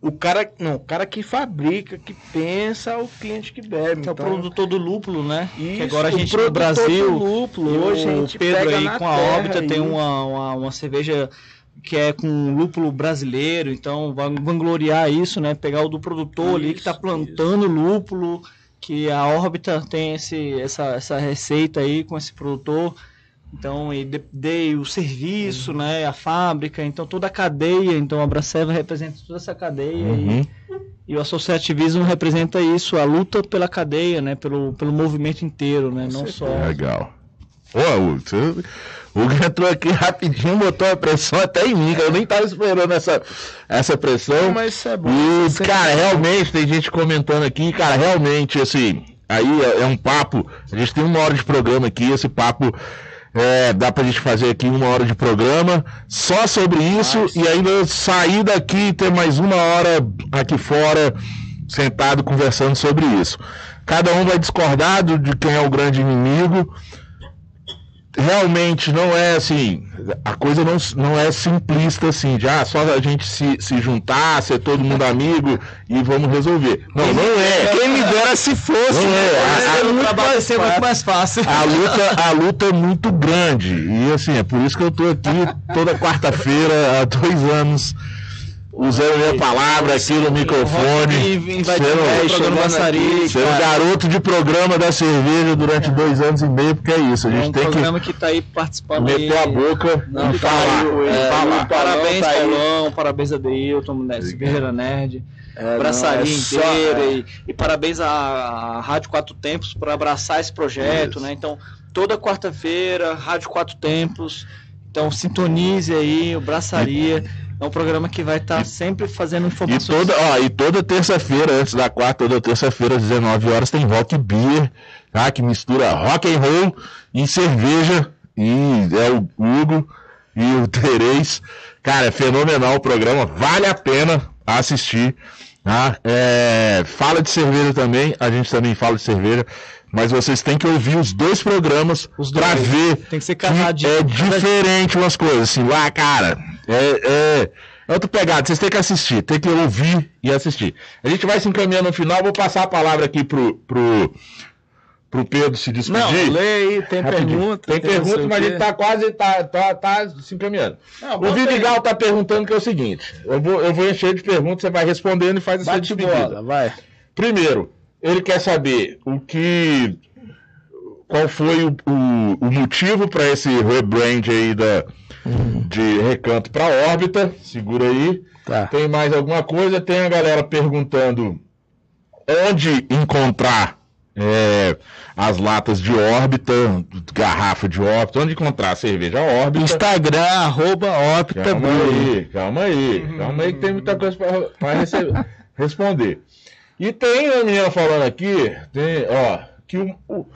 O cara, não, o cara que fabrica, que pensa, o cliente que bebe. Que é o então, produtor do lúpulo, né? que isso, agora a gente no Brasil lúpulo, hoje o Pedro aí com a órbita tem uma, uma, uma cerveja que é com lúpulo brasileiro, então van- vangloriar isso, né? Pegar o do produtor ali que está Isso, plantando lúpulo, que a órbita tem esse, essa, essa receita aí com esse produtor. Então, e de- dei o serviço, né? A fábrica, então toda a cadeia. Então, a Braceva representa toda essa cadeia Uhum. e, e o associativismo representa isso, a luta pela cadeia, né? Pelo, pelo movimento inteiro, né? Não só. Legal. Ô, o Hugo entrou aqui rapidinho, botou a pressão até em mim, que eu nem tava esperando essa, essa pressão. Mas isso é bom. E, Você cara, sempre- realmente, tem gente comentando aqui, cara, realmente, assim, aí é, é um papo, a gente tem uma hora de programa aqui, esse papo, é, dá pra gente fazer aqui uma hora de programa só sobre isso, e ainda sair daqui e ter mais uma hora aqui fora, sentado, conversando sobre isso. Cada um vai discordar de quem é o grande inimigo, realmente não é assim, a coisa não, não é simplista assim, de ah, só a gente se, se juntar, ser todo mundo amigo e vamos resolver. Não, não é. Quem me dera se fosse. Não né? é. A- a- o trabalho vai ser muito mais fácil. A luta, a luta é muito grande. E assim, é por isso que eu tô aqui toda quarta-feira há dois anos usando minha palavra aqui no microfone. E vai sendo- Sendo cara. garoto de programa da cerveja durante dois anos e meio, porque é isso. A É gente um tem que programa que tá aí participando meter aí. a boca Não, e tá falar. aí, e é, falar. Parabéns, tá. Paulão, parabéns a Deilton, né, Cervejeira Nerd, É, Braçaria não, é só- inteira, é. e, e parabéns à, à Rádio Quatro Tempos por abraçar esse projeto, né? Então, toda quarta-feira, Rádio Quatro Tempos, então sintonize aí o Braçaria. É um programa que vai estar sempre fazendo E informações. toda, ó, e toda terça-feira, antes da quarta, toda terça-feira, às 19 horas, tem rock beer, tá? Que mistura rock and roll e cerveja. E é o Hugo e o Terez. Cara, é fenomenal o programa, vale a pena assistir. Tá? É, fala de cerveja também, a gente também fala de cerveja. Mas vocês têm que ouvir os dois programas dois. ver Tem que ser que casadinho. é diferente umas coisas, assim, lá, cara, é, é, é outra pegada, vocês têm que assistir, tem que ouvir e assistir. A gente vai se encaminhando no final, vou passar a palavra aqui pro, pro, pro Pedro se despedir. Não, lê aí, tem Rapidinho. pergunta. Tem sei pergunta, mas a gente tá quase, tá, tá, tá se encaminhando. Não, O. Vidigal tá perguntando que é o seguinte, eu vou, eu vou encher de perguntas, você vai respondendo e faz a sua Bate despedida. bola, vai. Primeiro, ele quer saber o que. Qual foi o, o, o motivo para esse rebrand aí da, de recanto para órbita? Segura aí. Tá. Tem mais alguma coisa? Tem a galera perguntando onde encontrar é, as latas de órbita, garrafa de órbita, onde encontrar a cerveja órbita. Instagram, arroba Opta Calma aí, calma aí, calma aí que tem muita coisa para responder. E tem a menina falando aqui, tem, ó, que o, o,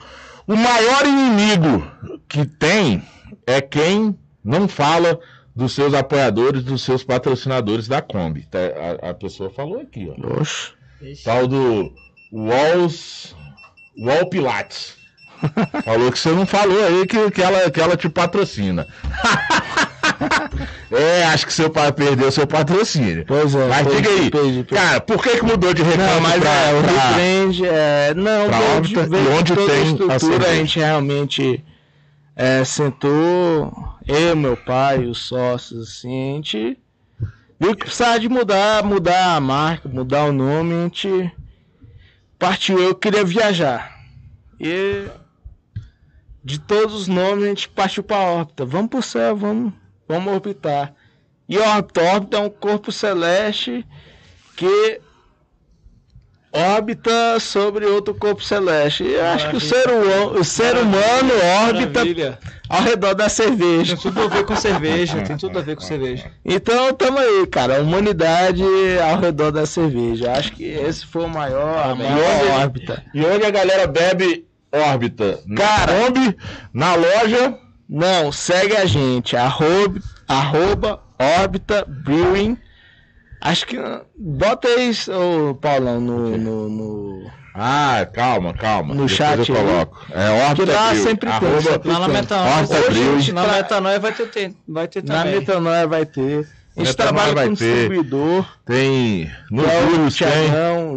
o maior inimigo que tem é quem não fala dos seus apoiadores, dos seus patrocinadores da Kombi. Tá, A, a pessoa falou aqui, ó. Oxe. Tal do Walls, Wall Pilates. Falou que você não falou aí que, que, ela, que ela te patrocina. é, acho que seu pai perdeu seu patrocínio. Pois é. Mas diga aí, perdi, perdi. cara, por que, que mudou de recanto Não, mas pra, é, o pra- é. Não, pra onde toda tem a estrutura, cerveja? a gente realmente é, sentou, eu, meu pai, os sócios, assim, a gente viu que precisava de mudar, mudar a marca, mudar o nome, a gente partiu, eu queria viajar. E de todos os nomes a gente partiu para órbita. Vamos pro céu, vamos, vamos orbitar. E órbita, órbita é um corpo celeste que órbita sobre outro corpo celeste. E eu acho que o ser, hu- o ser humano orbita Maravilha. ao redor da cerveja. Tem tudo a ver com cerveja, tem tudo a ver com cerveja. Então tamo aí, cara. A humanidade ao redor da cerveja. Acho que esse foi o maior, a maior órbita. E onde a galera bebe órbita? Na Cara. Kombi, na loja. Não, segue a gente. Arroba, arroba Orbita Brewing. Acho que. Bota aí, ô Paulão, no. no, no- Ah, calma, calma. No Depois chat eu coloco. É órbita Que lá Brew, sempre tem, arroba Lá na na metanoia vai ter, tem- vai ter Na também. metanoia vai ter. A gente Metanoia trabalha vai com ter. distribuidor. Tem. No que é o Júlio tem.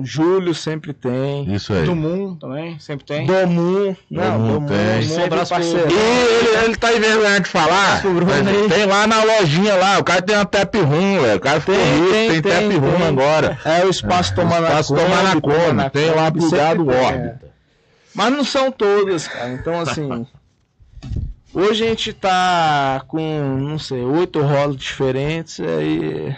Júlio sempre tem. Isso aí. Do Moon também, sempre tem. Domum. Não, Domum Domum, tem. sempre Um abraço pro- parceiro. E ele, ele tá envergonhado de falar. pro aí. tem lá na lojinha lá, o cara tem uma tap room, velho. O cara ficou Tem, rico, tem, tem, tem, tap room tem. agora. É o espaço tomar na Espaço tomar na tem lá sempre tem, órbita. é. Mas não são todas, cara. Então, assim. Hoje a gente tá com, não sei, oito rolos diferentes. Aí.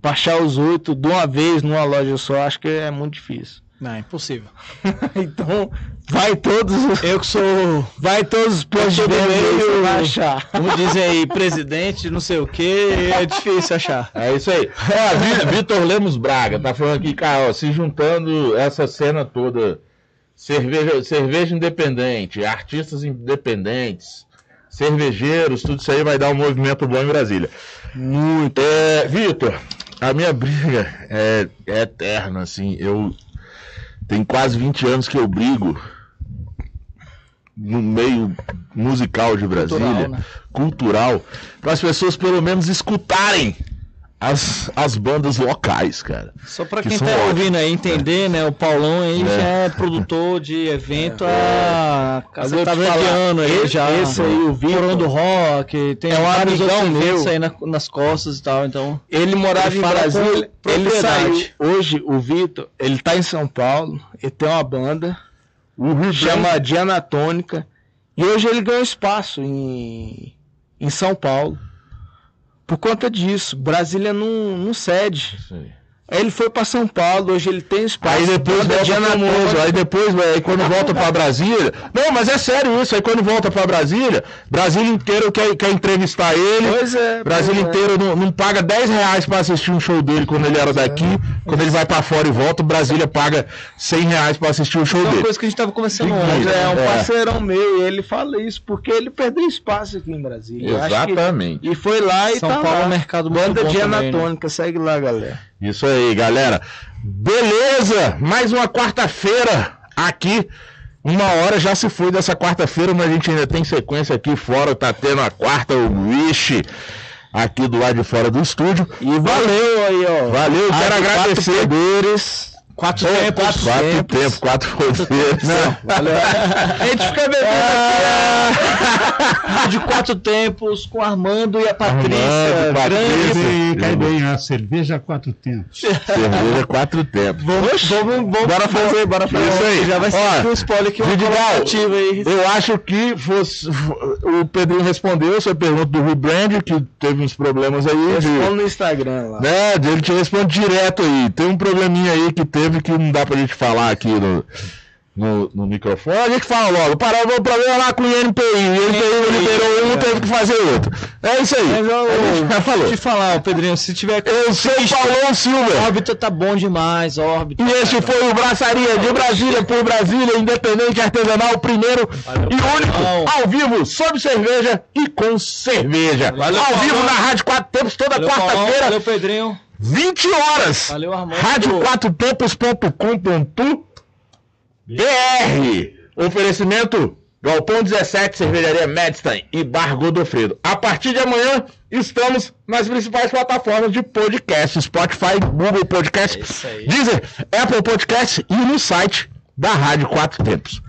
Pra achar os oito de uma vez numa loja só, acho que é muito difícil. Não, é impossível. então, vai todos. Eu que sou, Vai todos os postos de vai achar. como dizem aí, presidente, não sei o que, é difícil achar. É isso aí. Vi- Vitor Lemos Braga tá falando aqui, cara, ó, se juntando essa cena toda, cerveja, cerveja independente, artistas independentes, cervejeiros, tudo isso aí vai dar um movimento bom em Brasília. Muito. É, Vitor, a minha briga é, é eterna, assim, eu tem quase 20 anos que eu brigo no meio musical de Brasília, Cultural, né? cultural, para as pessoas pelo menos escutarem as, as bandas locais, cara. Só pra Que quem tá ouvindo aí entender, né? O Paulão aí É. já é produtor de evento há Mas eu tá ano aí esse- já. esse aí, o Vitor, do Rock, tem é um vários amigão outros meu. aí na- nas costas e tal, então. Ele morava Ele em Brasília, ele saiu. Hoje, o Vitor, ele tá em São Paulo, ele tem uma banda, O chama Dianatônica, e hoje ele ganhou espaço em, em São Paulo. Por conta disso, Brasília não, não cede. Aí ele foi pra São Paulo, hoje ele tem espaço. Aí depois volta famoso, aí depois, aí quando volta pra Brasília. Não, mas é sério isso, aí quando volta pra Brasília, Brasília inteiro quer, quer entrevistar ele. Pois é. Brasília pois é. inteiro não, não paga 10 reais pra assistir um show dele quando ele era daqui. Quando ele vai pra fora e volta, Brasília paga 100 reais pra assistir o show É uma dele. coisa que a gente tava conversando ontem. Mas é um É. parceirão meu, e ele fala isso porque ele perdeu espaço aqui em Brasília. Eu acho que- Exatamente. E foi lá e São tá Paulo é lá. um mercado muito Banda bom de também, né? Anatônica, segue lá, galera. Isso aí, galera. Beleza! Mais uma quarta-feira aqui. Uma hora já se foi dessa quarta-feira, mas a gente ainda tem sequência aqui fora. Tá tendo a quarta, o Wish, aqui do lado de fora do estúdio. E valeu aí, ó. Valeu, quero agradecer. Quatro tempos. quatro, quatro tempos. tempos, quatro poderes. Não, valeu. A gente fica bebendo de quatro tempos com Armando e a Patrícia. Armando, grande Patrícia. Cai bem, a cerveja quatro tempos. Cerveja quatro tempos. Vamos, vamos, vamos Bora fazer, bora fazer. Isso aí. Já vai ser aqui um spoiler aqui, uma Vidigal, colaborativa aí. Eu acho que fosse, o Pedrinho respondeu a sua pergunta do rebrand, que teve uns problemas aí. de- Responde no Instagram lá. Né, ele te responde direto aí. Tem um probleminha aí que teve que não dá pra gente falar aqui no, no, no microfone. A gente fala logo. Parou o problema lá com o INPI. O INPI liberou um, teve que fazer outro. É isso aí. Mas, gente já falou. Eu te falar, Pedrinho, se tiver. Eu sou o Paulão Silva. Órbita tá bom demais, órbita. E este foi o Braçaria de Brasília por Brasília, independente artesanal, o primeiro e único, Paulão. ao vivo, sob cerveja e com cerveja. Valeu, ao vivo na Rádio Quatro Tempos, toda Valeu, quarta-feira, Valeu, Pedrinho. 20 horas. Valeu, Armando. Rádio Quatro Tempos.com.br. Oferecimento Galpão 17, Cervejaria Medstein e Bar Godofredo. A partir de amanhã, estamos nas principais plataformas de podcast: Spotify, Google Podcast, É. Deezer, Apple Podcast e no site da Rádio Quatro Tempos.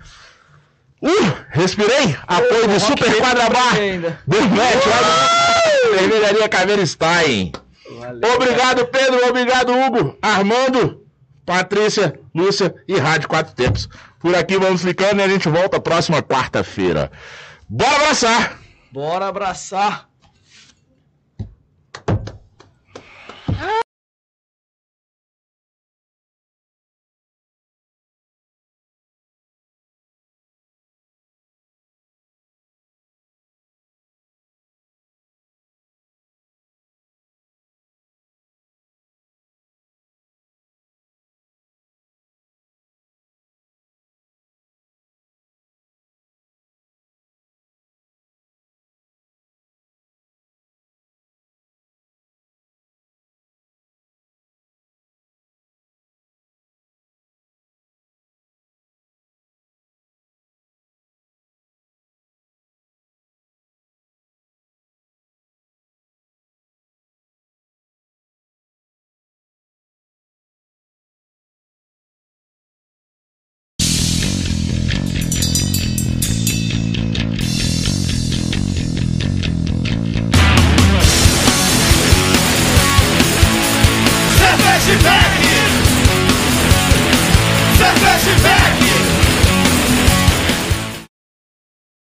Uh, respirei. Apoio de Super Quadra Bar. ainda. Dermete, olha. Cervejaria Caveira Stein. Obrigado, Pedro. Obrigado, Hugo. Armando, Patrícia, Lúcia e Rádio Quatro Tempos. Por aqui vamos ficando e a gente volta próxima quarta-feira. Bora abraçar! Bora abraçar.